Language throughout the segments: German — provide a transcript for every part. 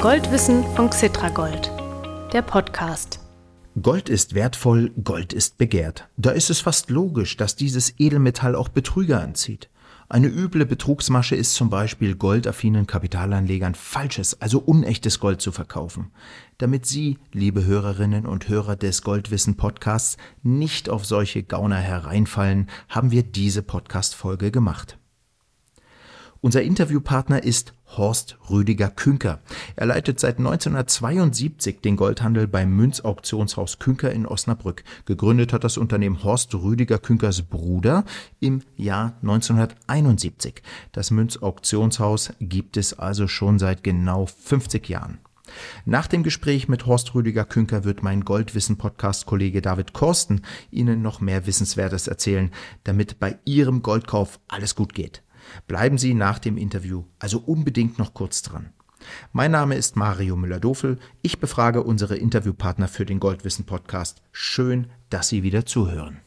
Goldwissen von Xitragold, der Podcast. Gold ist wertvoll, Gold ist begehrt. Da ist es fast logisch, dass dieses Edelmetall auch Betrüger anzieht. Eine üble Betrugsmasche ist zum Beispiel goldaffinen Kapitalanlegern falsches, also unechtes Gold zu verkaufen. Damit Sie, liebe Hörerinnen und Hörer des Goldwissen Podcasts, nicht auf solche Gauner hereinfallen, haben wir diese Podcast-Folge gemacht. Unser Interviewpartner ist Horst Rüdiger Künker. Er leitet seit 1972 den Goldhandel beim Münzauktionshaus Künker in Osnabrück. Gegründet hat das Unternehmen Horst Rüdiger Künkers Bruder im Jahr 1971. Das Münzauktionshaus gibt es also schon seit genau 50 Jahren. Nach dem Gespräch mit Horst Rüdiger Künker wird mein Goldwissen-Podcast-Kollege David Korsten Ihnen noch mehr Wissenswertes erzählen, damit bei Ihrem Goldkauf alles gut geht. Bleiben Sie nach dem Interview also unbedingt noch kurz dran. Mein Name ist Mario Müller-Dofel. Ich befrage unsere Interviewpartner für den Goldwissen Podcast. Schön, dass Sie wieder zuhören.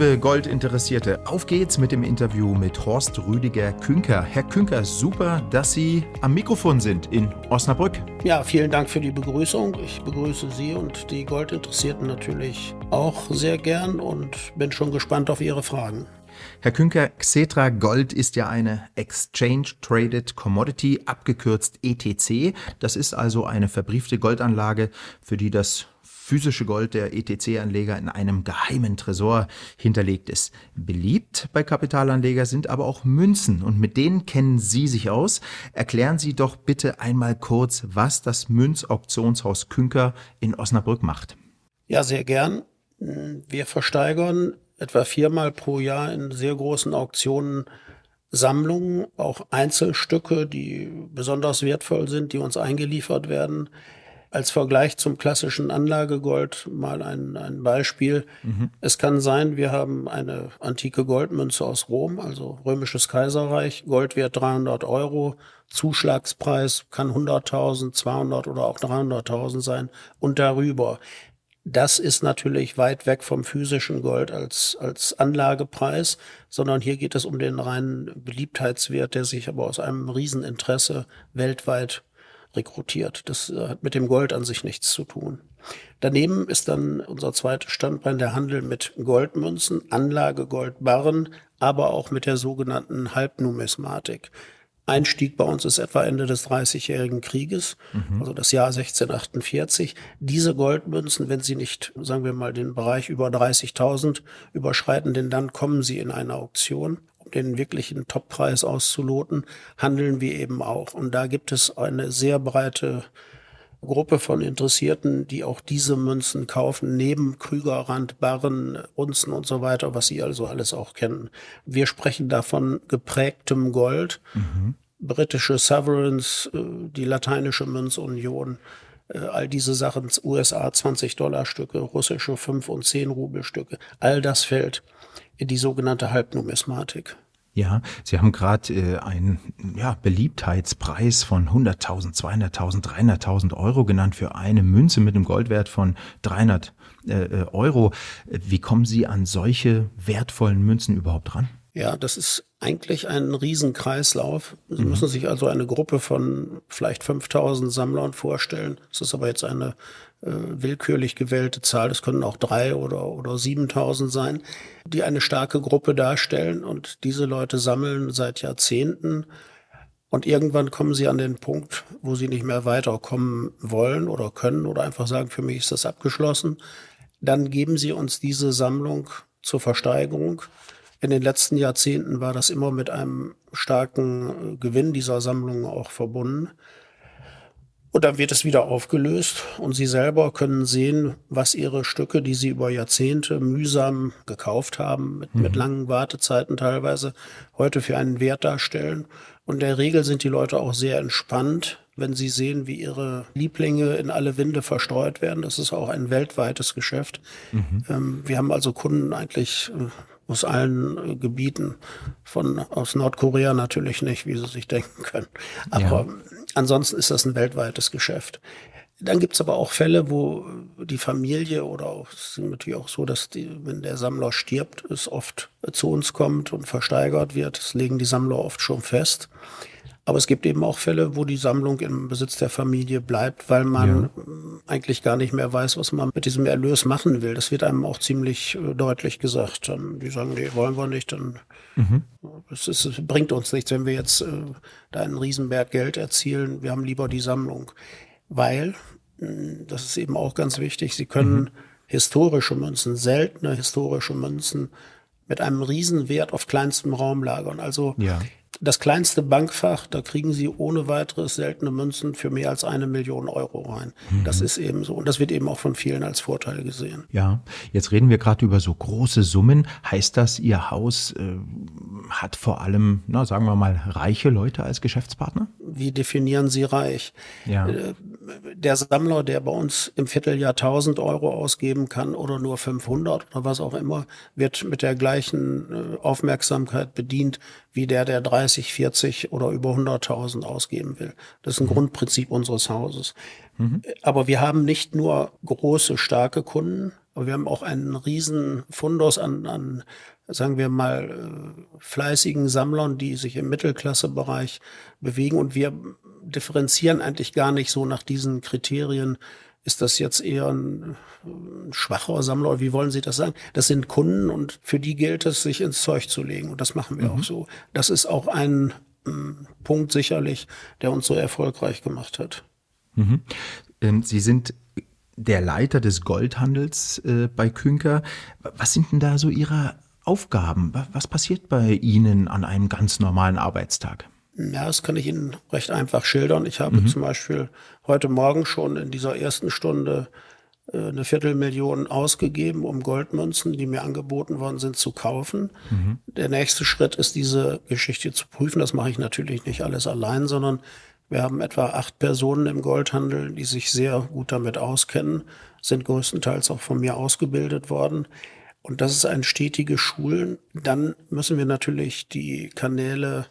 Liebe Goldinteressierte, auf geht's mit dem Interview mit Horst Rüdiger Künker. Herr Künker, super, dass Sie am Mikrofon sind in Osnabrück. Ja, vielen Dank für die Begrüßung. Ich begrüße Sie und die Goldinteressierten natürlich auch sehr gern und bin schon gespannt auf Ihre Fragen. Herr Künker, Xetra Gold ist ja eine Exchange Traded Commodity, abgekürzt ETC. Das ist also eine verbriefte Goldanlage, für die das physische Gold der ETC-Anleger in einem geheimen Tresor hinterlegt ist. Beliebt bei Kapitalanleger sind aber auch Münzen und mit denen kennen Sie sich aus. Erklären Sie doch bitte einmal kurz, was das Münzauktionshaus Künker in Osnabrück macht. Ja, sehr gern. Wir versteigern etwa viermal pro Jahr in sehr großen Auktionen Sammlungen, auch Einzelstücke, die besonders wertvoll sind, die uns eingeliefert werden. Als Vergleich zum klassischen Anlagegold mal ein, ein Beispiel. Mhm. Es kann sein, wir haben eine antike Goldmünze aus Rom, also römisches Kaiserreich, Goldwert 300 Euro, Zuschlagspreis kann 100.000, 200 oder auch 300.000 sein und darüber. Das ist natürlich weit weg vom physischen Gold als, als Anlagepreis, sondern hier geht es um den reinen Beliebtheitswert, der sich aber aus einem Rieseninteresse weltweit rekrutiert. Das äh, hat mit dem Gold an sich nichts zu tun. Daneben ist dann unser zweites Standbein der Handel mit Goldmünzen, Anlage Goldbarren, aber auch mit der sogenannten Halbnumismatik. Einstieg bei uns ist etwa Ende des Dreißigjährigen Krieges, mhm. also das Jahr 1648. Diese Goldmünzen, wenn sie nicht, sagen wir mal, den Bereich über 30.000 überschreiten, denn dann kommen sie in eine Auktion den wirklichen Toppreis auszuloten, handeln wir eben auch. Und da gibt es eine sehr breite Gruppe von Interessierten, die auch diese Münzen kaufen, neben Krügerrand, Barren, Unzen und so weiter, was Sie also alles auch kennen. Wir sprechen davon geprägtem Gold, mhm. britische Sovereigns, äh, die lateinische Münzunion, äh, all diese Sachen, USA 20 Dollar Stücke, russische 5 und 10 Rubel Stücke, all das fällt die sogenannte Halbnumismatik. Ja, Sie haben gerade äh, einen ja, Beliebtheitspreis von 100.000, 200.000, 300.000 Euro genannt für eine Münze mit einem Goldwert von 300 äh, äh, Euro. Wie kommen Sie an solche wertvollen Münzen überhaupt ran? Ja, das ist eigentlich ein Riesenkreislauf. Sie mhm. müssen sich also eine Gruppe von vielleicht 5000 Sammlern vorstellen. Das ist aber jetzt eine willkürlich gewählte Zahl. Das können auch drei oder, oder 7000 sein, die eine starke Gruppe darstellen. Und diese Leute sammeln seit Jahrzehnten. Und irgendwann kommen sie an den Punkt, wo sie nicht mehr weiterkommen wollen oder können oder einfach sagen, für mich ist das abgeschlossen. Dann geben sie uns diese Sammlung zur Versteigerung in den letzten Jahrzehnten war das immer mit einem starken äh, Gewinn dieser Sammlung auch verbunden. Und dann wird es wieder aufgelöst und Sie selber können sehen, was Ihre Stücke, die Sie über Jahrzehnte mühsam gekauft haben, mit, mhm. mit langen Wartezeiten teilweise, heute für einen Wert darstellen. Und in der Regel sind die Leute auch sehr entspannt, wenn sie sehen, wie ihre Lieblinge in alle Winde verstreut werden. Das ist auch ein weltweites Geschäft. Mhm. Ähm, wir haben also Kunden eigentlich äh, aus allen äh, Gebieten, von aus Nordkorea natürlich nicht, wie Sie sich denken können. Aber ja. Ansonsten ist das ein weltweites Geschäft. Dann gibt's aber auch Fälle, wo die Familie oder auch, es ist natürlich auch so, dass die, wenn der Sammler stirbt, es oft zu uns kommt und versteigert wird. Das legen die Sammler oft schon fest. Aber es gibt eben auch Fälle, wo die Sammlung im Besitz der Familie bleibt, weil man ja. eigentlich gar nicht mehr weiß, was man mit diesem Erlös machen will. Das wird einem auch ziemlich äh, deutlich gesagt. Dann, die sagen, nee, wollen wir nicht, dann mhm. es, ist, es bringt uns nichts, wenn wir jetzt äh, da einen Riesenberg Geld erzielen. Wir haben lieber die Sammlung. Weil, hm, das ist eben auch ganz wichtig, sie können mhm. historische Münzen, seltene historische Münzen mit einem Riesenwert auf kleinstem Raum lagern. Also ja das kleinste Bankfach, da kriegen Sie ohne weiteres seltene Münzen für mehr als eine Million Euro rein. Mhm. Das ist eben so. Und das wird eben auch von vielen als Vorteil gesehen. Ja, jetzt reden wir gerade über so große Summen. Heißt das, Ihr Haus äh, hat vor allem, na, sagen wir mal, reiche Leute als Geschäftspartner? Wie definieren Sie reich? Ja. Äh, der Sammler, der bei uns im Vierteljahr 1000 Euro ausgeben kann oder nur 500 oder was auch immer, wird mit der gleichen äh, Aufmerksamkeit bedient wie der, der 30, 40 oder über 100.000 ausgeben will. Das ist ein mhm. Grundprinzip unseres Hauses. Mhm. Aber wir haben nicht nur große, starke Kunden, aber wir haben auch einen riesen Fundus an, an sagen wir mal, äh, fleißigen Sammlern, die sich im Mittelklassebereich bewegen. Und wir differenzieren eigentlich gar nicht so nach diesen Kriterien. Ist das jetzt eher ein, ein schwacher Sammler? Wie wollen Sie das sagen? Das sind Kunden und für die gilt es, sich ins Zeug zu legen. Und das machen wir mhm. auch so. Das ist auch ein ähm, Punkt sicherlich, der uns so erfolgreich gemacht hat. Mhm. Ähm, Sie sind der Leiter des Goldhandels äh, bei Künker. Was sind denn da so Ihre Aufgaben? Was passiert bei Ihnen an einem ganz normalen Arbeitstag? Ja, das kann ich Ihnen recht einfach schildern. Ich habe mhm. zum Beispiel heute Morgen schon in dieser ersten Stunde äh, eine Viertelmillion ausgegeben, um Goldmünzen, die mir angeboten worden sind, zu kaufen. Mhm. Der nächste Schritt ist, diese Geschichte zu prüfen. Das mache ich natürlich nicht alles allein, sondern wir haben etwa acht Personen im Goldhandel, die sich sehr gut damit auskennen, sind größtenteils auch von mir ausgebildet worden. Und das ist ein stetiges Schulen. Dann müssen wir natürlich die Kanäle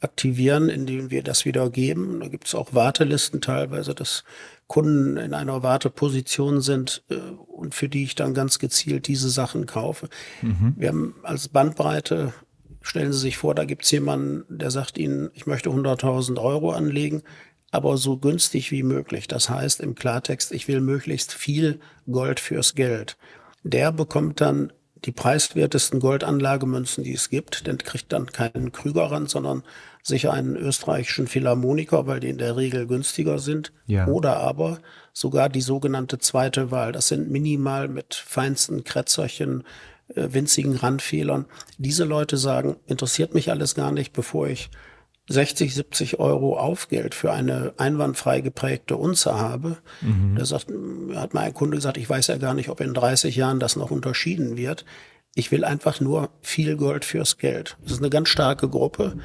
aktivieren, indem wir das wieder geben. Da gibt es auch Wartelisten teilweise, dass Kunden in einer Warteposition sind äh, und für die ich dann ganz gezielt diese Sachen kaufe. Mhm. Wir haben als Bandbreite, stellen Sie sich vor, da gibt es jemanden, der sagt Ihnen, ich möchte 100.000 Euro anlegen, aber so günstig wie möglich. Das heißt im Klartext, ich will möglichst viel Gold fürs Geld. Der bekommt dann die preiswertesten Goldanlagemünzen, die es gibt. Denn kriegt dann keinen Krügerrand, sondern sicher einen österreichischen Philharmoniker, weil die in der Regel günstiger sind. Ja. Oder aber sogar die sogenannte zweite Wahl. Das sind minimal mit feinsten Krätzerchen, äh, winzigen Randfehlern. Diese Leute sagen, interessiert mich alles gar nicht, bevor ich 60, 70 Euro Aufgeld für eine einwandfrei geprägte Unze habe. Mhm. Da sagt, hat mal ein Kunde gesagt, ich weiß ja gar nicht, ob in 30 Jahren das noch unterschieden wird. Ich will einfach nur viel Gold fürs Geld. Das ist eine ganz starke Gruppe.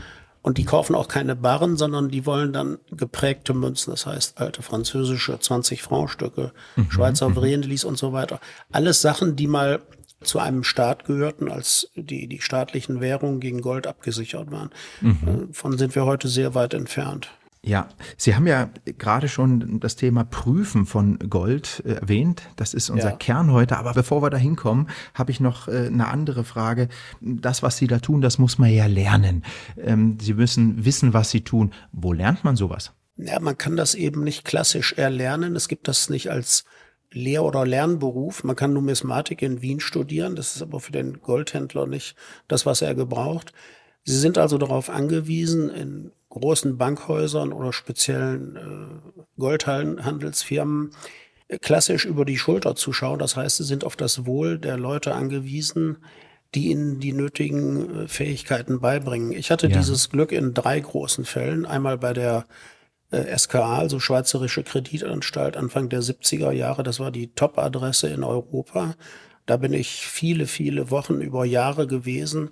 Und die kaufen auch keine Barren, sondern die wollen dann geprägte Münzen, das heißt alte französische 20 Franc Stücke, mhm. Schweizer Vriendelis und so weiter. Alles Sachen, die mal zu einem Staat gehörten, als die, die staatlichen Währungen gegen Gold abgesichert waren. Mhm. Äh, von sind wir heute sehr weit entfernt. Ja, Sie haben ja gerade schon das Thema Prüfen von Gold äh, erwähnt. Das ist unser ja. Kern heute. Aber bevor wir da hinkommen, habe ich noch äh, eine andere Frage. Das, was Sie da tun, das muss man ja lernen. Ähm, Sie müssen wissen, was Sie tun. Wo lernt man sowas? Ja, man kann das eben nicht klassisch erlernen. Es gibt das nicht als Lehr- oder Lernberuf. Man kann Numismatik in Wien studieren. Das ist aber für den Goldhändler nicht das, was er gebraucht. Sie sind also darauf angewiesen, in großen Bankhäusern oder speziellen äh, Goldhandelsfirmen äh, klassisch über die Schulter zu schauen. Das heißt, sie sind auf das Wohl der Leute angewiesen, die ihnen die nötigen äh, Fähigkeiten beibringen. Ich hatte ja. dieses Glück in drei großen Fällen. Einmal bei der SKA, also Schweizerische Kreditanstalt, Anfang der 70er Jahre. Das war die Top-Adresse in Europa. Da bin ich viele, viele Wochen über Jahre gewesen.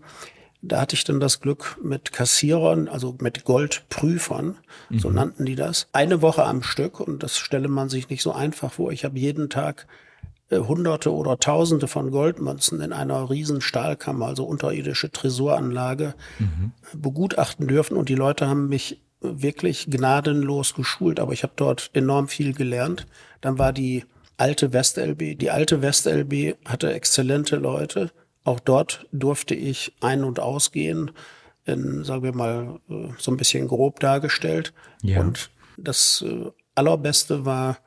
Da hatte ich dann das Glück mit Kassierern, also mit Goldprüfern, mhm. so nannten die das, eine Woche am Stück. Und das stelle man sich nicht so einfach vor. Ich habe jeden Tag äh, Hunderte oder Tausende von Goldmünzen in einer riesen Stahlkammer, also unterirdische Tresoranlage, mhm. begutachten dürfen. Und die Leute haben mich wirklich gnadenlos geschult, aber ich habe dort enorm viel gelernt. Dann war die alte WestLB. Die alte WestLB hatte exzellente Leute. Auch dort durfte ich ein- und ausgehen, in, sagen wir mal, äh, so ein bisschen grob dargestellt. Ja. Und das äh, Allerbeste war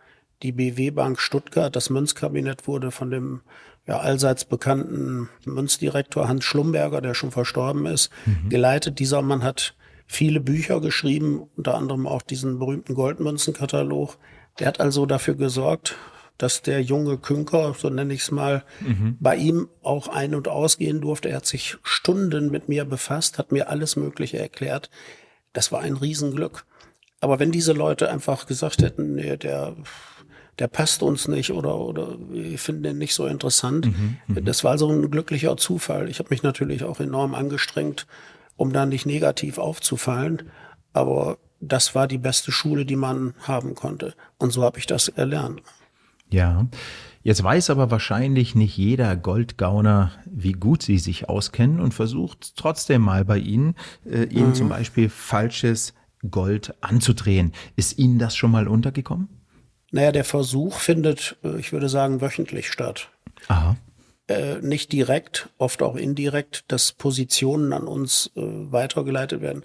die BW Bank Stuttgart. Das Münzkabinett wurde von dem ja, allseits bekannten Münzdirektor Hans Schlumberger, der schon verstorben ist, mhm. geleitet. Dieser Mann hat viele Bücher geschrieben, unter anderem auch diesen berühmten Goldmünzenkatalog. Der hat also dafür gesorgt, dass der junge Künker, so nenne ich es mal, mhm. bei ihm auch ein- und ausgehen durfte. Er hat sich Stunden mit mir befasst, hat mir alles Mögliche erklärt. Das war ein Riesenglück. Aber wenn diese Leute einfach gesagt hätten, nee, der, der passt uns nicht oder, oder wir finden den nicht so interessant, mhm, mhm. das war so ein glücklicher Zufall. Ich habe mich natürlich auch enorm angestrengt, um da nicht negativ aufzufallen. Aber das war die beste Schule, die man haben konnte. Und so habe ich das erlernt. Ja. Jetzt weiß aber wahrscheinlich nicht jeder Goldgauner, wie gut sie sich auskennen und versucht trotzdem mal bei Ihnen, äh, Ihnen mhm. zum Beispiel falsches Gold anzudrehen. Ist Ihnen das schon mal untergekommen? Naja, der Versuch findet, äh, ich würde sagen, wöchentlich statt. Aha. Äh, nicht direkt, oft auch indirekt, dass Positionen an uns äh, weitergeleitet werden.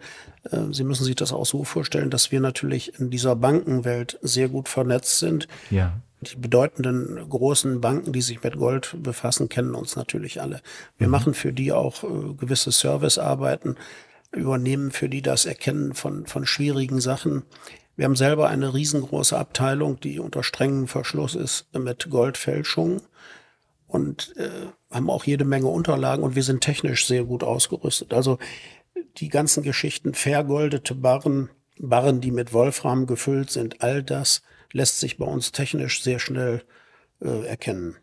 Äh, Sie müssen sich das auch so vorstellen, dass wir natürlich in dieser Bankenwelt sehr gut vernetzt sind. Ja. Die bedeutenden großen Banken, die sich mit Gold befassen, kennen uns natürlich alle. Wir mhm. machen für die auch äh, gewisse Servicearbeiten übernehmen für die das Erkennen von, von schwierigen Sachen. Wir haben selber eine riesengroße Abteilung, die unter strengem Verschluss ist mit Goldfälschung und äh, haben auch jede Menge Unterlagen und wir sind technisch sehr gut ausgerüstet. Also die ganzen Geschichten, vergoldete Barren, Barren, die mit Wolfram gefüllt sind, all das lässt sich bei uns technisch sehr schnell äh, erkennen.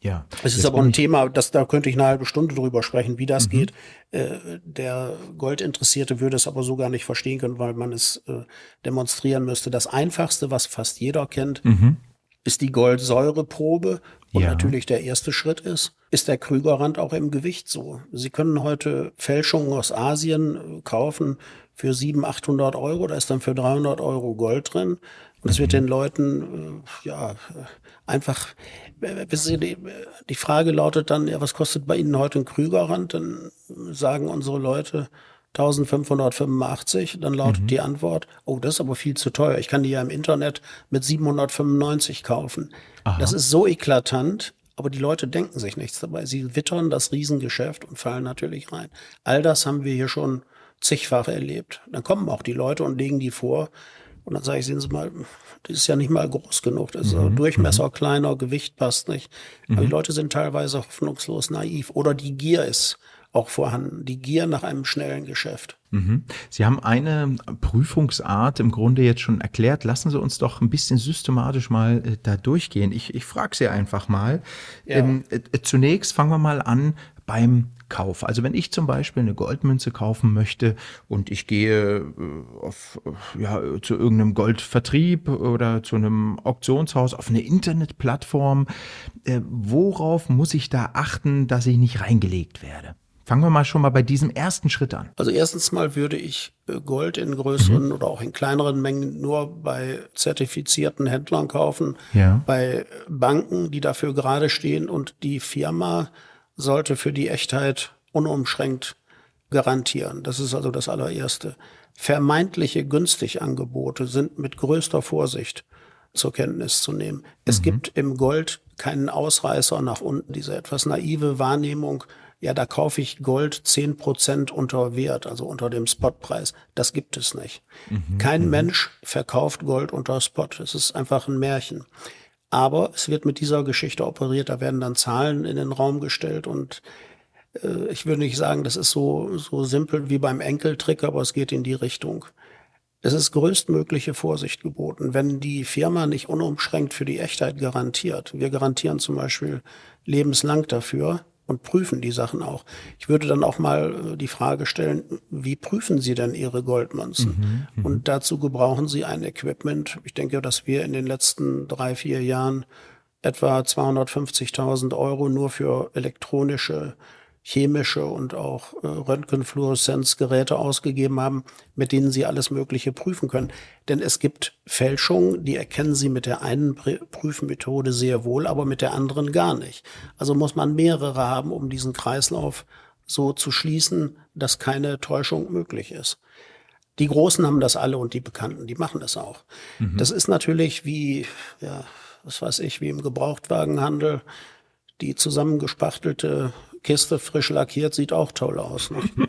Ja. Es ist aber ein Thema, das, da könnte ich eine halbe Stunde drüber sprechen, wie das mhm. geht. Äh, der Goldinteressierte würde es aber so gar nicht verstehen können, weil man es äh, demonstrieren müsste. Das einfachste, was fast jeder kennt, mhm. Ist die Goldsäureprobe. Und ja. natürlich der erste Schritt ist, ist der Krügerrand auch im Gewicht so. Sie können heute Fälschungen aus Asien äh, kaufen für 700, 800 Euro. Da ist dann für 300 Euro Gold drin. Und es wird mhm. den Leuten, äh, ja, einfach, wissen Sie, die Frage lautet dann, ja, was kostet bei Ihnen heute ein Krügerrand? Dann sagen unsere Leute 1585. Dann lautet mhm. die Antwort, oh, das ist aber viel zu teuer. Ich kann die ja im Internet mit 795 kaufen. Aha. Das ist so eklatant, aber die Leute denken sich nichts dabei. Sie wittern das Riesengeschäft und fallen natürlich rein. All das haben wir hier schon zigfach erlebt. Dann kommen auch die Leute und legen die vor. Und dann sage ich, sehen Sie mal, das ist ja nicht mal groß genug. Das ist mhm. Durchmesser mhm. kleiner, Gewicht passt nicht. Aber die mhm. Leute sind teilweise hoffnungslos naiv. Oder die Gier ist auch vorhanden. Die Gier nach einem schnellen Geschäft. Mhm. Sie haben eine Prüfungsart im Grunde jetzt schon erklärt. Lassen Sie uns doch ein bisschen systematisch mal äh, da durchgehen. Ich, ich frage Sie einfach mal. Ja. Ähm, äh, zunächst fangen wir mal an beim Kauf. Also wenn ich zum Beispiel eine Goldmünze kaufen möchte und ich gehe äh, auf, ja, zu irgendeinem Goldvertrieb oder zu einem Auktionshaus auf eine Internetplattform, äh, worauf muss ich da achten, dass ich nicht reingelegt werde? Fangen wir mal schon mal bei diesem ersten Schritt an. Also erstens mal würde ich äh, Gold in größeren mhm. oder auch in kleineren Mengen nur bei zertifizierten Händlern kaufen, ja. bei Banken, die dafür gerade stehen und die Firma sollte für die Echtheit unumschränkt garantieren. Das ist also das allererste. Vermeintliche Günstigangebote sind mit größter Vorsicht zur Kenntnis zu nehmen. Es mhm. gibt im Gold keinen Ausreißer nach unten. Diese etwas naive Wahrnehmung, ja, da kaufe ich Gold zehn Prozent unter Wert, also unter dem Spotpreis. Das gibt es nicht. Mhm. Kein mhm. Mensch verkauft Gold unter Spot. Es ist einfach ein Märchen. Aber es wird mit dieser Geschichte operiert, da werden dann Zahlen in den Raum gestellt und äh, ich würde nicht sagen, das ist so, so simpel wie beim Enkeltrick, aber es geht in die Richtung. Es ist größtmögliche Vorsicht geboten. Wenn die Firma nicht unumschränkt für die Echtheit garantiert, wir garantieren zum Beispiel lebenslang dafür, und prüfen die Sachen auch. Ich würde dann auch mal äh, die Frage stellen, wie prüfen Sie denn Ihre Goldmünzen? Mhm, mhm, und dazu gebrauchen Sie ein Equipment. Ich denke, dass wir in den letzten drei, vier Jahren etwa 250.000 Euro nur für elektronische, chemische und auch äh, Röntgenfluoreszenzgeräte ausgegeben haben, mit denen sie alles Mögliche prüfen können. Denn es gibt Fälschungen, die erkennen sie mit der einen Prüfmethode sehr wohl, aber mit der anderen gar nicht. Also muss man mehrere haben, um diesen Kreislauf so zu schließen, dass keine Täuschung möglich ist. Die Großen haben das alle und die Bekannten, die machen das auch. Mhm. Das ist natürlich wie, ja, was weiß ich, wie im Gebrauchtwagenhandel. Die zusammengespachtelte Kiste frisch lackiert sieht auch toll aus. Ne?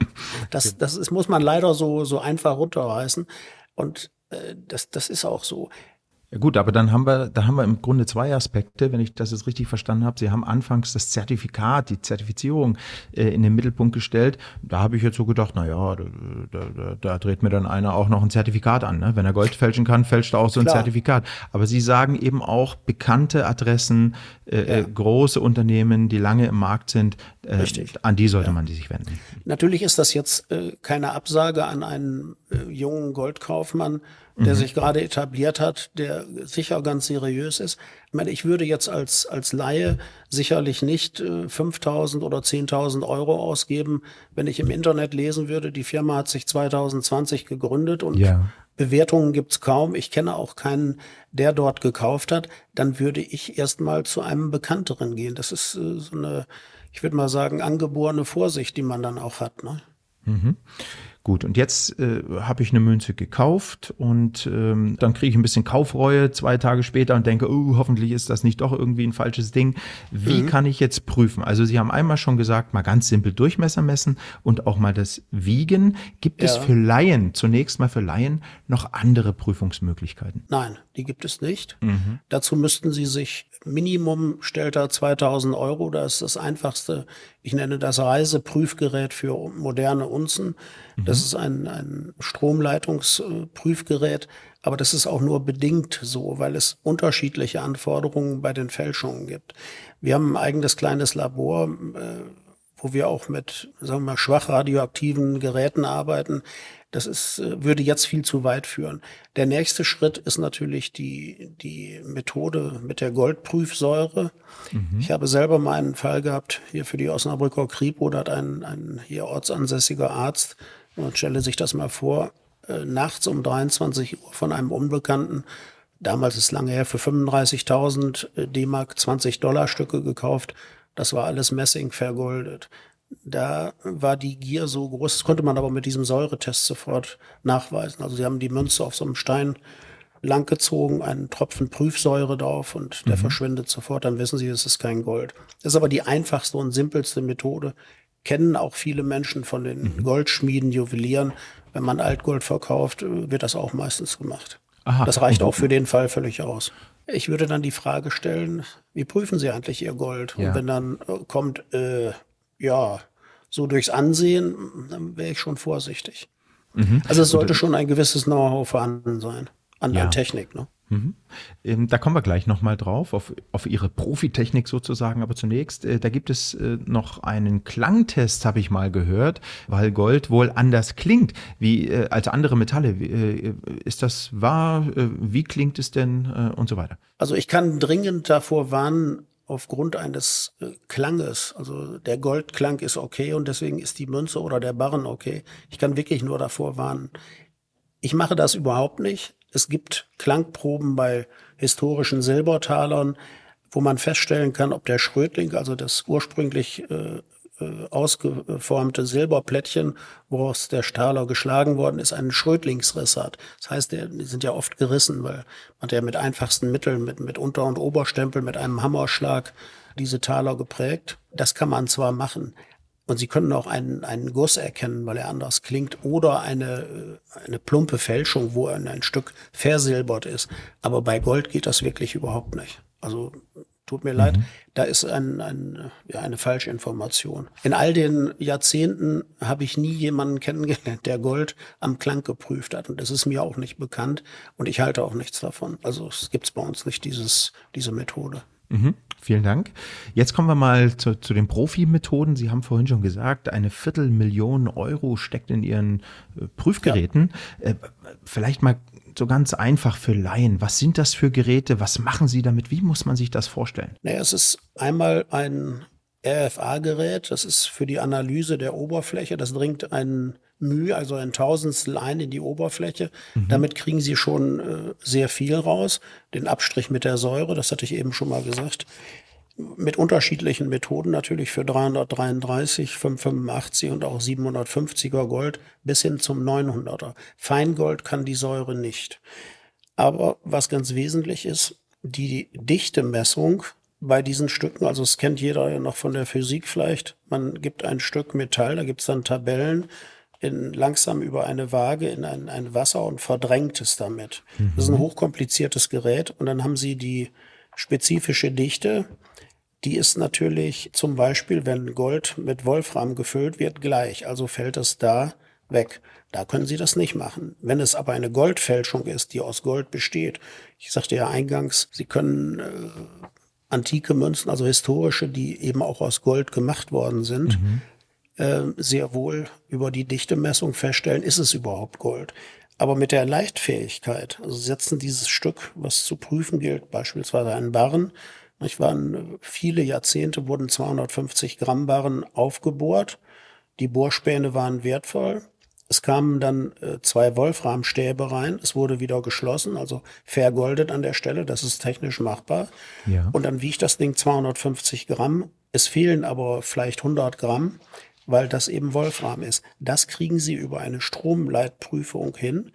Das, das ist, muss man leider so, so einfach runterreißen. Und äh, das, das ist auch so. Ja gut, aber dann haben wir, da haben wir im Grunde zwei Aspekte, wenn ich das jetzt richtig verstanden habe. Sie haben anfangs das Zertifikat, die Zertifizierung äh, in den Mittelpunkt gestellt. Da habe ich jetzt so gedacht, na ja, da, da, da dreht mir dann einer auch noch ein Zertifikat an. Ne? Wenn er Gold fälschen kann, fälscht er auch so ein Klar. Zertifikat. Aber Sie sagen eben auch bekannte Adressen, äh, äh ja. große Unternehmen, die lange im Markt sind, äh, Richtig. an die sollte ja. man sich wenden. Natürlich ist das jetzt äh, keine Absage an einen äh, jungen Goldkaufmann, der mhm. sich gerade etabliert hat, der sicher ganz seriös ist. Ich meine, ich würde jetzt als, als Laie sicherlich nicht äh, 5.000 oder 10.000 Euro ausgeben, wenn ich im Internet lesen würde, die Firma hat sich 2020 gegründet und ja. Bewertungen gibt's kaum. Ich kenne auch keinen, der dort gekauft hat. Dann würde ich erstmal zu einem Bekannteren gehen. Das ist äh, so eine, ich würde mal sagen, angeborene Vorsicht, die man dann auch hat. Ne? Mhm. Gut, und jetzt äh, habe ich eine Münze gekauft und ähm, dann kriege ich ein bisschen Kaufreue zwei Tage später und denke, oh, hoffentlich ist das nicht doch irgendwie ein falsches Ding. Wie mhm. kann ich jetzt prüfen? Also Sie haben einmal schon gesagt, mal ganz simpel Durchmesser messen und auch mal das Wiegen. Gibt ja. es für Laien, zunächst mal für Laien, noch andere Prüfungsmöglichkeiten? Nein, die gibt es nicht. Mhm. Dazu müssten Sie sich Minimum stellt er 2000 Euro. Das ist das einfachste. Ich nenne das Reiseprüfgerät für moderne Unzen. Das mhm. ist ein, ein Stromleitungsprüfgerät. Aber das ist auch nur bedingt so, weil es unterschiedliche Anforderungen bei den Fälschungen gibt. Wir haben ein eigenes kleines Labor, äh, wo wir auch mit, sagen wir mal, schwach radioaktiven Geräten arbeiten. Das ist, äh, würde jetzt viel zu weit führen. Der nächste Schritt ist natürlich die, die Methode mit der Goldprüfsäure. Mhm. Ich habe selber mal einen Fall gehabt, hier für die Osnabrücker Kripo, da hat ein, ein hier ortsansässiger Arzt, man stelle sich das mal vor, äh, nachts um 23 Uhr von einem Unbekannten, damals ist lange her, für 35.000 äh, D-Mark 20 Dollar Stücke gekauft. Das war alles Messing vergoldet. Da war die Gier so groß, das konnte man aber mit diesem Säuretest sofort nachweisen. Also sie haben die Münze auf so einem Stein langgezogen, einen Tropfen Prüfsäure drauf und der mhm. verschwindet sofort, dann wissen sie, es ist kein Gold. Das ist aber die einfachste und simpelste Methode. Kennen auch viele Menschen von den mhm. Goldschmieden, Juwelieren. Wenn man Altgold verkauft, wird das auch meistens gemacht. Aha. Das reicht auch für den Fall völlig aus. Ich würde dann die Frage stellen, wie prüfen Sie eigentlich Ihr Gold? Ja. Und wenn dann äh, kommt, äh, ja, so durchs Ansehen, dann wäre ich schon vorsichtig. Mhm. Also es sollte schon ein gewisses Know-how vorhanden sein an ja. Technik. Ne? Mhm. Ähm, da kommen wir gleich nochmal drauf, auf, auf Ihre Profitechnik sozusagen. Aber zunächst, äh, da gibt es äh, noch einen Klangtest, habe ich mal gehört, weil Gold wohl anders klingt wie äh, als andere Metalle. Ist das wahr? Wie klingt es denn und so weiter? Also ich kann dringend davor warnen, aufgrund eines Klanges. Also der Goldklang ist okay und deswegen ist die Münze oder der Barren okay. Ich kann wirklich nur davor warnen. Ich mache das überhaupt nicht. Es gibt Klangproben bei historischen Silbertalern, wo man feststellen kann, ob der Schrötling, also das ursprünglich äh, äh, ausgeformte Silberplättchen, woraus der Stahler geschlagen worden ist, einen Schrötlingsriss hat. Das heißt, die sind ja oft gerissen, weil man ja mit einfachsten Mitteln, mit, mit Unter- und Oberstempel, mit einem Hammerschlag diese Taler geprägt. Das kann man zwar machen, und Sie können auch einen, einen Guss erkennen, weil er anders klingt, oder eine, eine plumpe Fälschung, wo ein, ein Stück versilbert ist. Aber bei Gold geht das wirklich überhaupt nicht. Also tut mir mhm. leid, da ist ein, ein, ja, eine falsche Information. In all den Jahrzehnten habe ich nie jemanden kennengelernt, der Gold am Klang geprüft hat. Und das ist mir auch nicht bekannt und ich halte auch nichts davon. Also es gibt bei uns nicht dieses, diese Methode. Mhm, vielen Dank. Jetzt kommen wir mal zu, zu den Profi-Methoden. Sie haben vorhin schon gesagt, eine Viertelmillion Euro steckt in Ihren äh, Prüfgeräten. Ja. Äh, vielleicht mal so ganz einfach für Laien. Was sind das für Geräte? Was machen Sie damit? Wie muss man sich das vorstellen? Naja, es ist einmal ein RFA-Gerät. Das ist für die Analyse der Oberfläche. Das dringt ein Mühe, also ein Tausendstel ein in die Oberfläche. Mhm. Damit kriegen Sie schon äh, sehr viel raus. Den Abstrich mit der Säure, das hatte ich eben schon mal gesagt. Mit unterschiedlichen Methoden natürlich für 333, 585 und auch 750er Gold bis hin zum 900er. Feingold kann die Säure nicht. Aber was ganz wesentlich ist, die Dichtemessung bei diesen Stücken, also es kennt jeder ja noch von der Physik vielleicht, man gibt ein Stück Metall, da gibt es dann Tabellen, in, langsam über eine Waage in ein, ein Wasser und verdrängt es damit. Mhm. Das ist ein hochkompliziertes Gerät und dann haben sie die spezifische Dichte. Die ist natürlich zum Beispiel, wenn Gold mit Wolfram gefüllt wird, gleich. Also fällt es da weg. Da können Sie das nicht machen. Wenn es aber eine Goldfälschung ist, die aus Gold besteht, ich sagte ja eingangs, Sie können äh, antike Münzen, also historische, die eben auch aus Gold gemacht worden sind, mhm. äh, sehr wohl über die Dichtemessung feststellen, ist es überhaupt Gold. Aber mit der Leichtfähigkeit, also setzen dieses Stück, was zu prüfen gilt, beispielsweise einen Barren, ich waren viele Jahrzehnte wurden 250 Gramm Barren aufgebohrt. Die Bohrspäne waren wertvoll. Es kamen dann äh, zwei Wolframstäbe rein. Es wurde wieder geschlossen, also vergoldet an der Stelle. Das ist technisch machbar. Ja. Und dann wiegt das Ding 250 Gramm. Es fehlen aber vielleicht 100 Gramm, weil das eben Wolfram ist. Das kriegen Sie über eine Stromleitprüfung hin.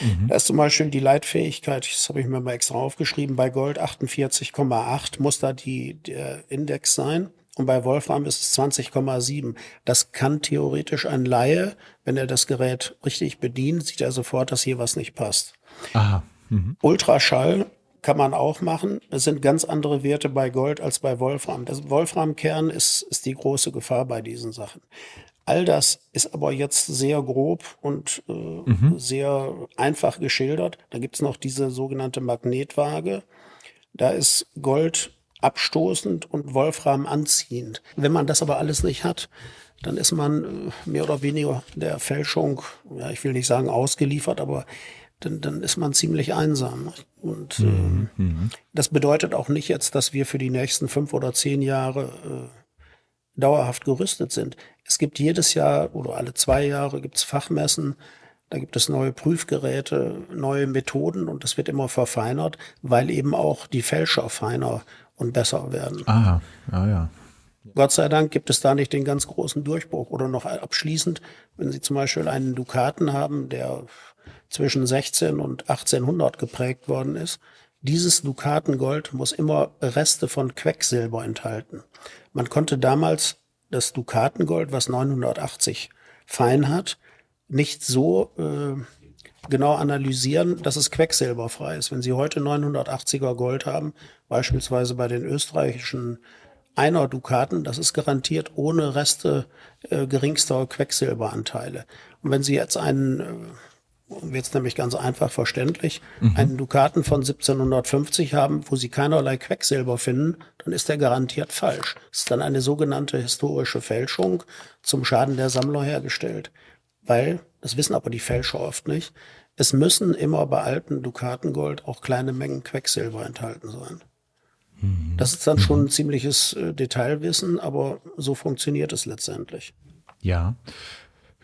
Mhm. Da ist zum Beispiel die Leitfähigkeit, das habe ich mir mal extra aufgeschrieben, bei Gold 48,8 muss da die, der Index sein. Und bei Wolfram ist es 20,7. Das kann theoretisch ein Laie, wenn er das Gerät richtig bedient, sieht er sofort, dass hier was nicht passt. Aha. Mhm. Ultraschall kann man auch machen. Es sind ganz andere Werte bei Gold als bei Wolfram. Das Wolframkern ist, ist die große Gefahr bei diesen Sachen. All das ist aber jetzt sehr grob und äh, mhm. sehr einfach geschildert. Da gibt es noch diese sogenannte Magnetwaage. Da ist Gold abstoßend und Wolfram anziehend. Wenn man das aber alles nicht hat, dann ist man äh, mehr oder weniger der Fälschung, ja, ich will nicht sagen ausgeliefert, aber dann, dann ist man ziemlich einsam. Und äh, mhm. äh, das bedeutet auch nicht jetzt, dass wir für die nächsten fünf oder zehn Jahre äh, dauerhaft gerüstet sind. Es gibt jedes Jahr oder alle zwei Jahre gibt es Fachmessen, da gibt es neue Prüfgeräte, neue Methoden und das wird immer verfeinert, weil eben auch die Fälscher feiner und besser werden. Ah, ja, ja. Gott sei Dank gibt es da nicht den ganz großen Durchbruch. Oder noch abschließend, wenn Sie zum Beispiel einen Dukaten haben, der zwischen 16 und 1800 geprägt worden ist, dieses Dukatengold muss immer Reste von Quecksilber enthalten. Man konnte damals das Dukatengold, was 980 fein hat, nicht so äh, genau analysieren, dass es quecksilberfrei ist. Wenn Sie heute 980er Gold haben, beispielsweise bei den österreichischen einer Dukaten, das ist garantiert ohne Reste äh, geringster Quecksilberanteile. Und wenn Sie jetzt einen, äh, jetzt nämlich ganz einfach verständlich, mhm. einen Dukaten von 1750 haben, wo Sie keinerlei Quecksilber finden, dann ist der garantiert falsch. Es ist dann eine sogenannte historische Fälschung zum Schaden der Sammler hergestellt. Weil, das wissen aber die Fälscher oft nicht, es müssen immer bei alten Dukatengold auch kleine Mengen Quecksilber enthalten sein. Mhm. Das ist dann schon ein ziemliches äh, Detailwissen, aber so funktioniert es letztendlich. Ja.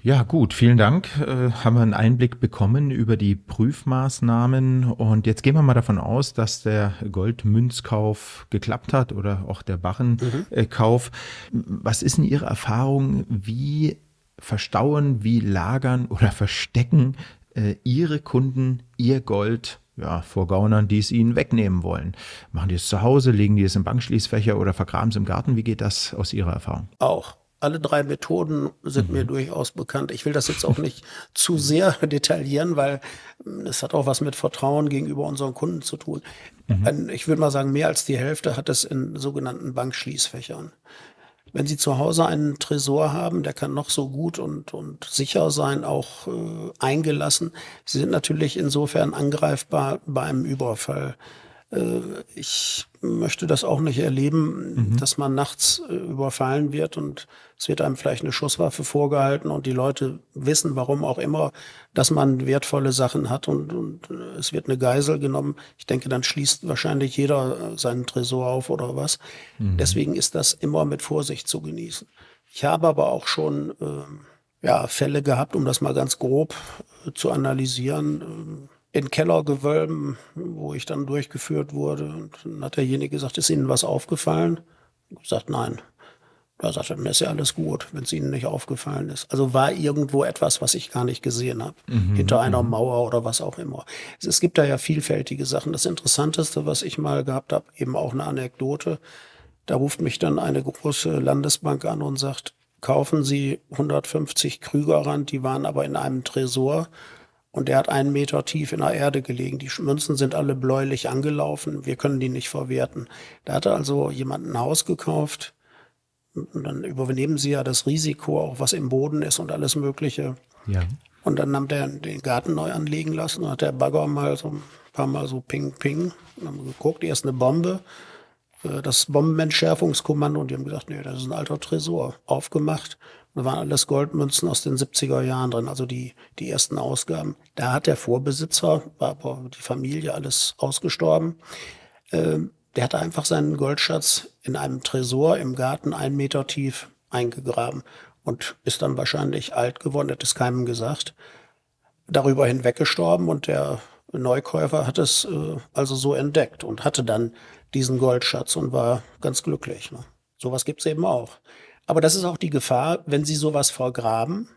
Ja, gut, vielen Dank. Äh, haben wir einen Einblick bekommen über die Prüfmaßnahmen. Und jetzt gehen wir mal davon aus, dass der Goldmünzkauf geklappt hat oder auch der Barrenkauf. Mhm. Was ist denn Ihre Erfahrung? Wie verstauen, wie lagern oder verstecken äh, ihre Kunden ihr Gold ja, vor Gaunern, die es ihnen wegnehmen wollen. Machen die es zu Hause, legen die es im Bankschließfächer oder vergraben es im Garten? Wie geht das aus Ihrer Erfahrung? Auch. Alle drei Methoden sind mhm. mir durchaus bekannt. Ich will das jetzt auch nicht zu sehr detaillieren, weil hm, es hat auch was mit Vertrauen gegenüber unseren Kunden zu tun. Mhm. Ich würde mal sagen, mehr als die Hälfte hat es in sogenannten Bankschließfächern. Wenn Sie zu Hause einen Tresor haben, der kann noch so gut und, und sicher sein, auch äh, eingelassen. Sie sind natürlich insofern angreifbar bei einem Überfall. Äh, ich möchte das auch nicht erleben, mhm. dass man nachts äh, überfallen wird und es wird einem vielleicht eine Schusswaffe vorgehalten und die Leute wissen, warum auch immer, dass man wertvolle Sachen hat und, und äh, es wird eine Geisel genommen. Ich denke, dann schließt wahrscheinlich jeder seinen Tresor auf oder was. Mhm. Deswegen ist das immer mit Vorsicht zu genießen. Ich habe aber auch schon äh, ja, Fälle gehabt, um das mal ganz grob äh, zu analysieren. Äh, in Kellergewölben, wo ich dann durchgeführt wurde. Und dann hat derjenige gesagt, ist Ihnen was aufgefallen? Ich gesagt, nein. Da sagte er, dann ist ja alles gut, wenn es Ihnen nicht aufgefallen ist. Also war irgendwo etwas, was ich gar nicht gesehen habe. Mhm, hinter einer mhm. Mauer oder was auch immer. Es, es, gibt da ja vielfältige Sachen. Das Interessanteste, was ich mal gehabt habe, eben auch eine Anekdote. Da ruft mich dann eine große Landesbank an und sagt, kaufen Sie 150 Krüger ran, die waren aber in einem Tresor und der hat einen Meter tief in der Erde gelegen. Die Münzen sind alle bläulich angelaufen. Wir können die nicht verwerten. Da hatte also jemand ein Haus gekauft. Und dann übernehmen sie ja das Risiko, auch was im Boden ist und alles Mögliche. Ja. Und dann haben der den Garten neu anlegen lassen und hat der Bagger mal so ein paar Mal so ping, ping. Und haben geguckt, erst eine Bombe, äh, das Bombenentschärfungskommando und die haben gesagt, nee, das ist ein alter Tresor. Aufgemacht da waren alles Goldmünzen aus den 70er Jahren drin, also die, die ersten Ausgaben. Da hat der Vorbesitzer, war aber die Familie alles ausgestorben, äh, der hatte einfach seinen Goldschatz in einem Tresor im Garten einen Meter tief eingegraben und ist dann wahrscheinlich alt geworden, hat es keinem gesagt, darüber hinweggestorben und der Neukäufer hat es äh, also so entdeckt und hatte dann diesen Goldschatz und war ganz glücklich. Ne? Sowas gibt's eben auch. Aber das ist auch die Gefahr, wenn Sie sowas vergraben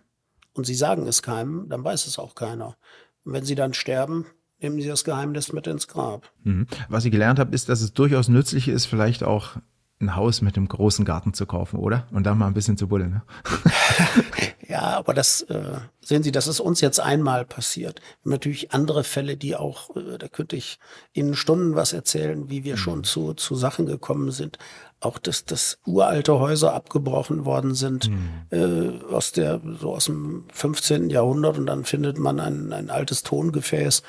und Sie sagen es keinem, dann weiß es auch keiner. Und wenn Sie dann sterben, nehmen Sie das Geheimnis mit ins Grab. Mhm. Was ich gelernt habe, ist, dass es durchaus nützlich ist, vielleicht auch ein Haus mit einem großen Garten zu kaufen, oder? Und dann mal ein bisschen zu buddeln. Ne? ja, aber das äh, sehen Sie, das ist uns jetzt einmal passiert. Natürlich andere Fälle, die auch, äh, da könnte ich Ihnen Stunden was erzählen, wie wir mhm. schon zu, zu Sachen gekommen sind. Auch dass, dass uralte Häuser abgebrochen worden sind mhm. äh, aus der so aus dem 15. Jahrhundert und dann findet man ein, ein altes Tongefäß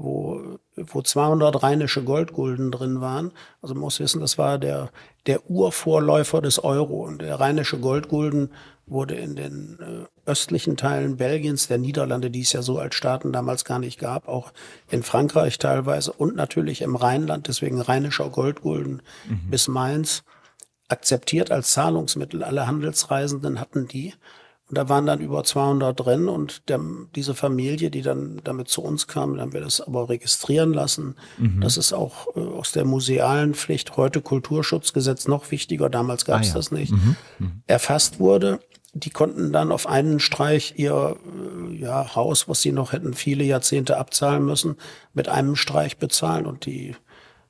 wo, wo 200 rheinische Goldgulden drin waren. Also man muss wissen, das war der, der Urvorläufer des Euro. Und der rheinische Goldgulden wurde in den äh, östlichen Teilen Belgiens, der Niederlande, die es ja so als Staaten damals gar nicht gab, auch in Frankreich teilweise und natürlich im Rheinland, deswegen rheinischer Goldgulden mhm. bis Mainz, akzeptiert als Zahlungsmittel. Alle Handelsreisenden hatten die. Und da waren dann über 200 drin und der, diese Familie, die dann damit zu uns kam, dann haben wir das aber registrieren lassen. Mhm. Das ist auch äh, aus der musealen Pflicht, heute Kulturschutzgesetz noch wichtiger, damals gab es ah, ja. das nicht, mhm. Mhm. erfasst wurde. Die konnten dann auf einen Streich ihr äh, ja, Haus, was sie noch hätten viele Jahrzehnte abzahlen müssen, mit einem Streich bezahlen und die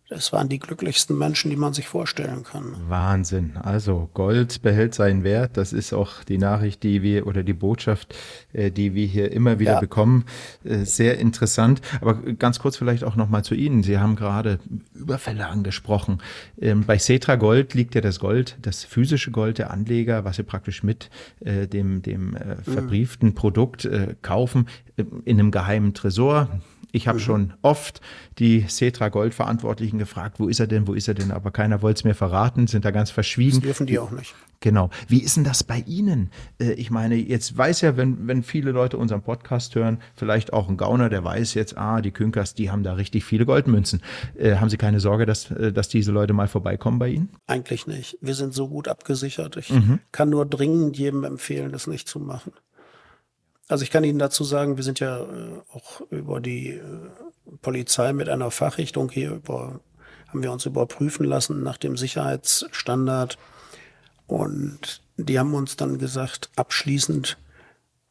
das waren die glücklichsten Menschen, die man sich vorstellen kann. Wahnsinn. Also Gold behält seinen Wert. Das ist auch die Nachricht, die wir oder die Botschaft, äh, die wir hier immer wieder ja. bekommen. Äh, sehr interessant. Aber ganz kurz vielleicht auch nochmal zu Ihnen. Sie haben gerade Überfälle angesprochen. Ähm, bei Cetra Gold liegt ja das Gold, das physische Gold der Anleger, was Sie praktisch mit äh, dem, dem mhm. verbrieften Produkt kaufen, in einem geheimen Tresor ich habe mhm. schon oft die Cetra Gold Verantwortlichen gefragt, wo ist er denn, wo ist er denn? Aber keiner wollte es mir verraten, sind da ganz verschwiegen. Das dürfen die auch nicht. Genau. Wie ist denn das bei Ihnen? Äh, ich meine, jetzt weiß ja, wenn, wenn viele Leute unseren Podcast hören, vielleicht auch ein Gauner, der weiß jetzt, ah, die Künkers, die haben da richtig viele Goldmünzen. Äh, haben Sie keine Sorge, dass, äh, dass diese Leute mal vorbeikommen bei Ihnen? Eigentlich nicht. Wir sind so gut abgesichert. Ich mhm. kann nur dringend jedem empfehlen, das nicht zu machen. Also ich kann Ihnen dazu sagen, wir sind ja äh, auch über die äh, Polizei mit einer Fachrichtung hier über, haben wir uns überprüfen lassen nach dem Sicherheitsstandard. Und die haben uns dann gesagt, abschließend,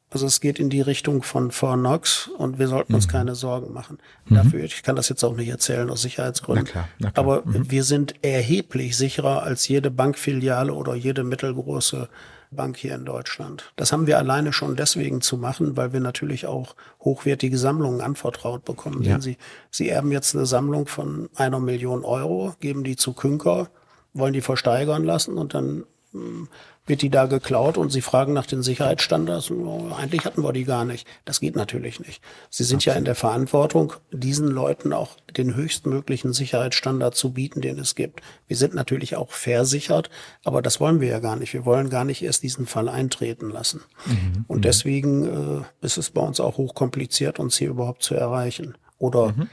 also es geht in die Richtung von Fornox und wir sollten uns mhm. keine Sorgen machen. Mhm. Dafür, ich kann das jetzt auch nicht erzählen aus Sicherheitsgründen. Na klar, na klar. Aber mhm. wir sind erheblich sicherer als jede Bankfiliale oder jede mittelgroße Bank hier in Deutschland. Das haben wir alleine schon deswegen zu machen, weil wir natürlich auch hochwertige Sammlungen anvertraut bekommen. Ja. Sie, Sie erben jetzt eine Sammlung von einer Million Euro, geben die zu Künker, wollen die versteigern lassen und dann hm, wird die da geklaut und Sie fragen nach den Sicherheitsstandards. Oh, eigentlich hatten wir die gar nicht. Das geht natürlich nicht. Sie sind Absolut. ja in der Verantwortung, diesen Leuten auch den höchstmöglichen Sicherheitsstandard zu bieten, den es gibt. Wir sind natürlich auch versichert, aber das wollen wir ja gar nicht. Wir wollen gar nicht erst diesen Fall eintreten lassen. Mhm. Und mhm. deswegen äh, ist es bei uns auch hochkompliziert, uns hier überhaupt zu erreichen. Oder mhm.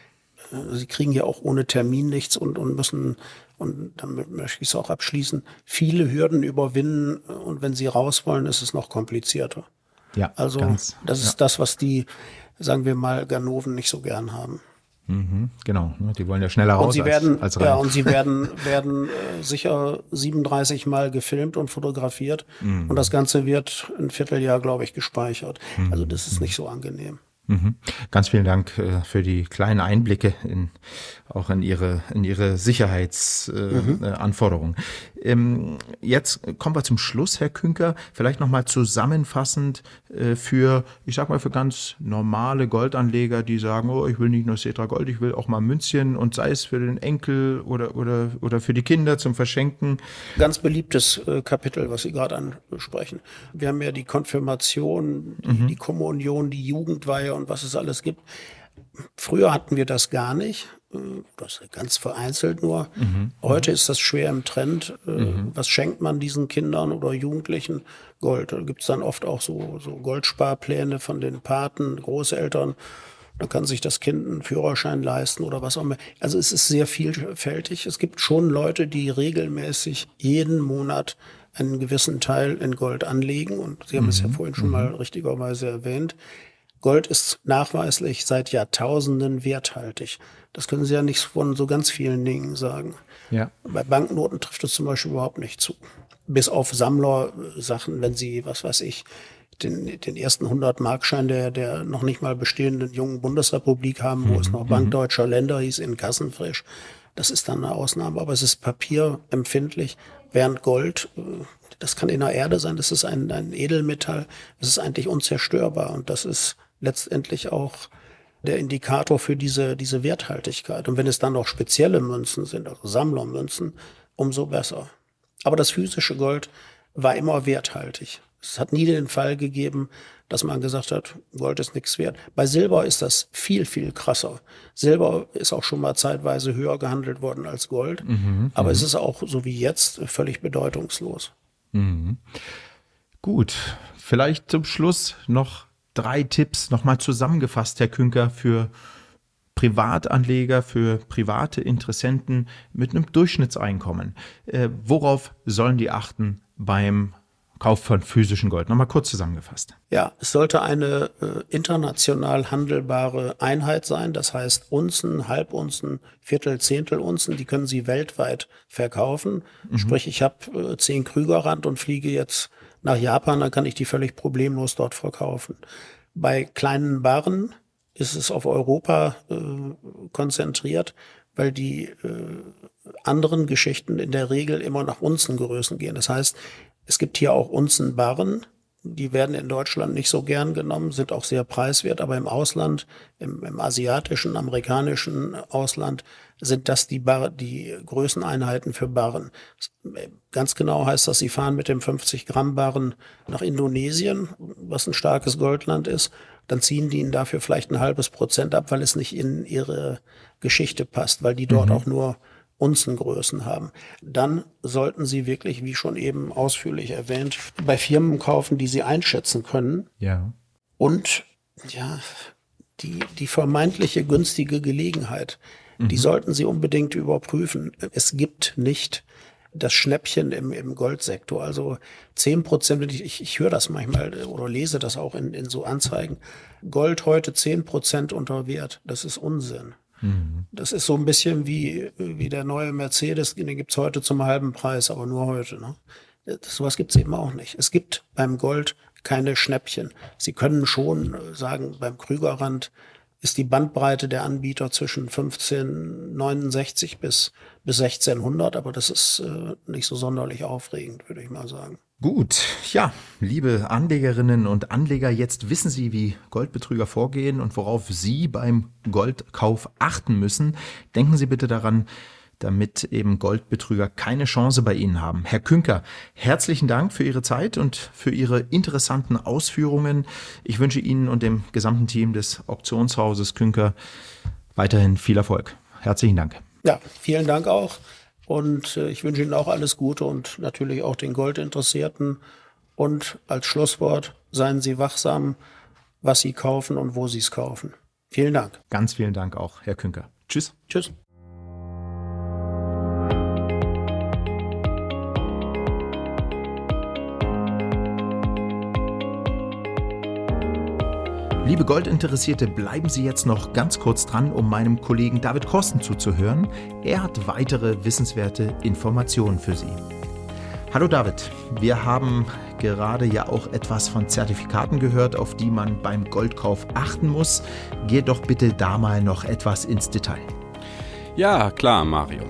Sie kriegen ja auch ohne Termin nichts und, und müssen und damit möchte ich es auch abschließen, viele Hürden überwinden und wenn sie raus wollen, ist es noch komplizierter. Ja, also ganz, das ist ja. das, was die, sagen wir mal, Ganoven nicht so gern haben. Mhm, genau, ne, die wollen ja schneller raus und sie werden, als, als Ja, und sie werden, werden äh, sicher 37 Mal gefilmt und fotografiert mhm. und das Ganze wird ein Vierteljahr, glaube ich, gespeichert. Mhm. Also das ist nicht so angenehm. Mhm. Ganz vielen Dank äh, für die kleinen Einblicke in, auch in Ihre, in Ihre Sicherheitsanforderungen. Äh, mhm. ähm, jetzt kommen wir zum Schluss, Herr Künker. Vielleicht nochmal zusammenfassend äh, für, ich sag mal, für ganz normale Goldanleger, die sagen, oh, ich will nicht nur Cetra Gold, ich will auch mal Münzchen und sei es für den Enkel oder, oder, oder für die Kinder zum Verschenken. Ganz beliebtes äh, Kapitel, was Sie gerade ansprechen. Wir haben ja die Konfirmation, die, mhm. die Kommunion, die Jugendweihe und was es alles gibt. Früher hatten wir das gar nicht, äh, das ganz vereinzelt nur. Mhm. Heute ist das schwer im Trend. Äh, mhm. Was schenkt man diesen Kindern oder Jugendlichen? Gold. Da gibt es dann oft auch so, so Goldsparpläne von den Paten, Großeltern. Da kann sich das Kind einen Führerschein leisten oder was auch immer. Also es ist sehr vielfältig. Es gibt schon Leute, die regelmäßig jeden Monat einen gewissen Teil in Gold anlegen. Und Sie haben mhm. es ja mhm. vorhin schon mal mhm. richtigerweise erwähnt. Gold ist nachweislich seit Jahrtausenden werthaltig. Das können Sie ja nicht von so ganz vielen Dingen sagen. Ja. Bei Banknoten trifft es zum Beispiel überhaupt nicht zu. Bis auf Sammlersachen, wenn Sie, was weiß ich, den, den ersten 100-Markschein der, der noch nicht mal bestehenden jungen Bundesrepublik haben, wo mhm. es noch Bank mhm. Länder hieß, in Kassenfrisch. Das ist dann eine Ausnahme, aber es ist papierempfindlich, während Gold, äh, das kann in der Erde sein, das ist ein, ein Edelmetall, das ist eigentlich unzerstörbar und das ist letztendlich auch der Indikator für diese, diese Werthaltigkeit. Und wenn es dann noch spezielle Münzen sind, also Sammlermünzen, umso besser. Aber das physische Gold war immer werthaltig. Es hat nie den Fall gegeben, dass man gesagt hat, Gold ist nichts wert. Bei Silber ist das viel, viel krasser. Silber ist auch schon mal zeitweise höher gehandelt worden als Gold. Mhm, aber es mhm. ist auch, so wie jetzt, völlig bedeutungslos. Mhm. Gut, vielleicht zum Schluss noch drei Tipps nochmal zusammengefasst, Herr Künker, für Privatanleger, für private Interessenten mit einem Durchschnittseinkommen. Äh, worauf sollen die achten beim Kauf von physischem Gold? Nochmal kurz zusammengefasst. Ja, es sollte eine äh, international handelbare Einheit sein. Das heißt Unzen, Halbunzen, Viertel, Zehntel Unzen, die können Sie weltweit verkaufen. Mhm. Sprich, ich habe äh, zehn Krügerrand und fliege jetzt nach Japan, dann kann ich die völlig problemlos dort verkaufen. Bei kleinen Barren ist es auf Europa äh, konzentriert, weil die äh, anderen Geschichten in der Regel immer nach Unzengrößen gehen. Das heißt, es gibt hier auch Unzenbarren, die werden in Deutschland nicht so gern genommen, sind auch sehr preiswert, aber im Ausland, im, im asiatischen, amerikanischen Ausland sind das die, Bar, die Größeneinheiten für Barren. Ganz genau heißt das, sie fahren mit dem 50 Gramm Barren nach Indonesien, was ein starkes Goldland ist. Dann ziehen die ihnen dafür vielleicht ein halbes Prozent ab, weil es nicht in ihre Geschichte passt, weil die dort mhm. auch nur Unzengrößen haben. Dann sollten Sie wirklich, wie schon eben ausführlich erwähnt, bei Firmen kaufen, die Sie einschätzen können. Ja. Und ja, die, die vermeintliche günstige Gelegenheit, mhm. die sollten Sie unbedingt überprüfen. Es gibt nicht das Schnäppchen im, im Goldsektor. Also zehn Prozent, ich, ich höre das manchmal oder lese das auch in, in so Anzeigen. Gold heute zehn Prozent unter Wert. Das ist Unsinn. Mhm. Das ist so ein bisschen wie, wie der neue Mercedes, den gibt's heute zum halben Preis, aber nur heute. Ne? Das, sowas gibt's eben auch nicht. Es gibt beim Gold keine Schnäppchen. Sie können schon sagen, beim Krügerrand ist die Bandbreite der Anbieter zwischen 1569 bis, bis 1600, aber das ist äh, nicht so sonderlich aufregend, würde ich mal sagen. Gut, ja, liebe Anlegerinnen und Anleger, jetzt wissen Sie, wie Goldbetrüger vorgehen und worauf Sie beim Goldkauf achten müssen. Denken Sie bitte daran, damit eben Goldbetrüger keine Chance bei Ihnen haben. Herr Künker, herzlichen Dank für Ihre Zeit und für Ihre interessanten Ausführungen. Ich wünsche Ihnen und dem gesamten Team des Auktionshauses Künker weiterhin viel Erfolg. Herzlichen Dank. Ja, vielen Dank auch. Und äh, ich wünsche Ihnen auch alles Gute und natürlich auch den Goldinteressierten. Und als Schlusswort, seien Sie wachsam, was Sie kaufen und wo Sie es kaufen. Vielen Dank. Ganz vielen Dank auch, Herr Künker. Tschüss. Tschüss. Liebe Goldinteressierte, bleiben Sie jetzt noch ganz kurz dran, um meinem Kollegen David Korsten zuzuhören. Er hat weitere wissenswerte Informationen für Sie. Hallo David, wir haben gerade ja auch etwas von Zertifikaten gehört, auf die man beim Goldkauf achten muss. Geh doch bitte da mal noch etwas ins Detail. Ja, klar, Mario.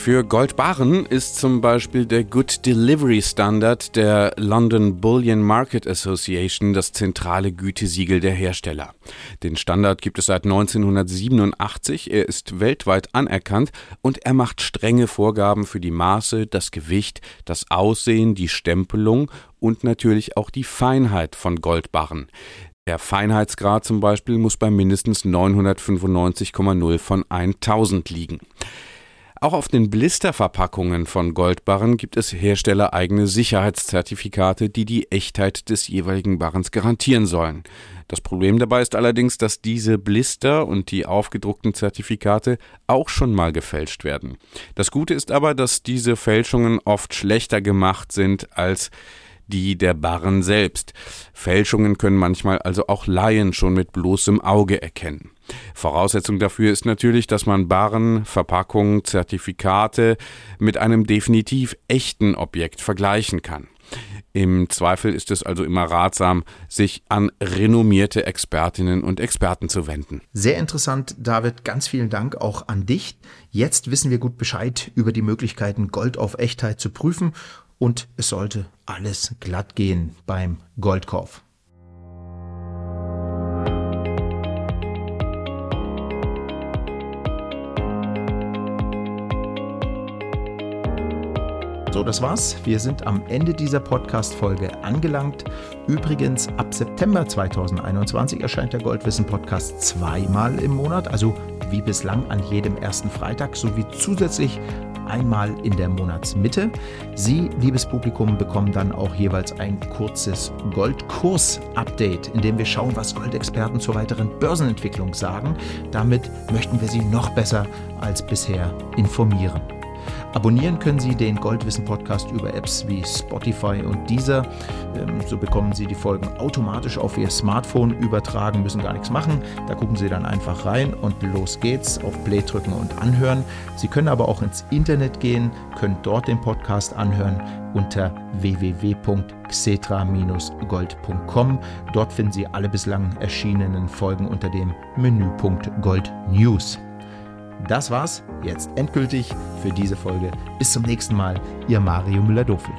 Für Goldbarren ist zum Beispiel der Good Delivery Standard der London Bullion Market Association das zentrale Gütesiegel der Hersteller. Den Standard gibt es seit 1987, er ist weltweit anerkannt und er macht strenge Vorgaben für die Maße, das Gewicht, das Aussehen, die Stempelung und natürlich auch die Feinheit von Goldbarren. Der Feinheitsgrad zum Beispiel muss bei mindestens 995,0 von 1000 liegen. Auch auf den Blisterverpackungen von Goldbarren gibt es herstellereigene Sicherheitszertifikate, die die Echtheit des jeweiligen Barrens garantieren sollen. Das Problem dabei ist allerdings, dass diese Blister und die aufgedruckten Zertifikate auch schon mal gefälscht werden. Das Gute ist aber, dass diese Fälschungen oft schlechter gemacht sind als die der Barren selbst. Fälschungen können manchmal also auch Laien schon mit bloßem Auge erkennen. Voraussetzung dafür ist natürlich, dass man Barren, Verpackungen, Zertifikate mit einem definitiv echten Objekt vergleichen kann. Im Zweifel ist es also immer ratsam, sich an renommierte Expertinnen und Experten zu wenden. Sehr interessant, David. Ganz vielen Dank auch an dich. Jetzt wissen wir gut Bescheid über die Möglichkeiten, Gold auf Echtheit zu prüfen und es sollte alles glatt gehen beim Goldkauf. So, das war's. Wir sind am Ende dieser Podcast-Folge angelangt. Übrigens, ab September 2021 erscheint der Goldwissen-Podcast zweimal im Monat, also wie bislang an jedem ersten Freitag, sowie zusätzlich einmal in der Monatsmitte. Sie, liebes Publikum, bekommen dann auch jeweils ein kurzes Goldkurs-Update, in dem wir schauen, was Goldexperten zur weiteren Börsenentwicklung sagen. Damit möchten wir Sie noch besser als bisher informieren. Abonnieren können Sie den Goldwissen Podcast über Apps wie Spotify und Deezer. Ähm, so bekommen Sie die Folgen automatisch auf Ihr Smartphone übertragen, müssen gar nichts machen. Da gucken Sie dann einfach rein und los geht's. Auf Play drücken und anhören. Sie können aber auch ins Internet gehen, können dort den Podcast anhören unter www.xetra-gold.com. Dort finden Sie alle bislang erschienenen Folgen unter dem Menüpunkt Gold News. Das war's jetzt endgültig für diese Folge. Bis zum nächsten Mal, Ihr Mario Müller-Dofel.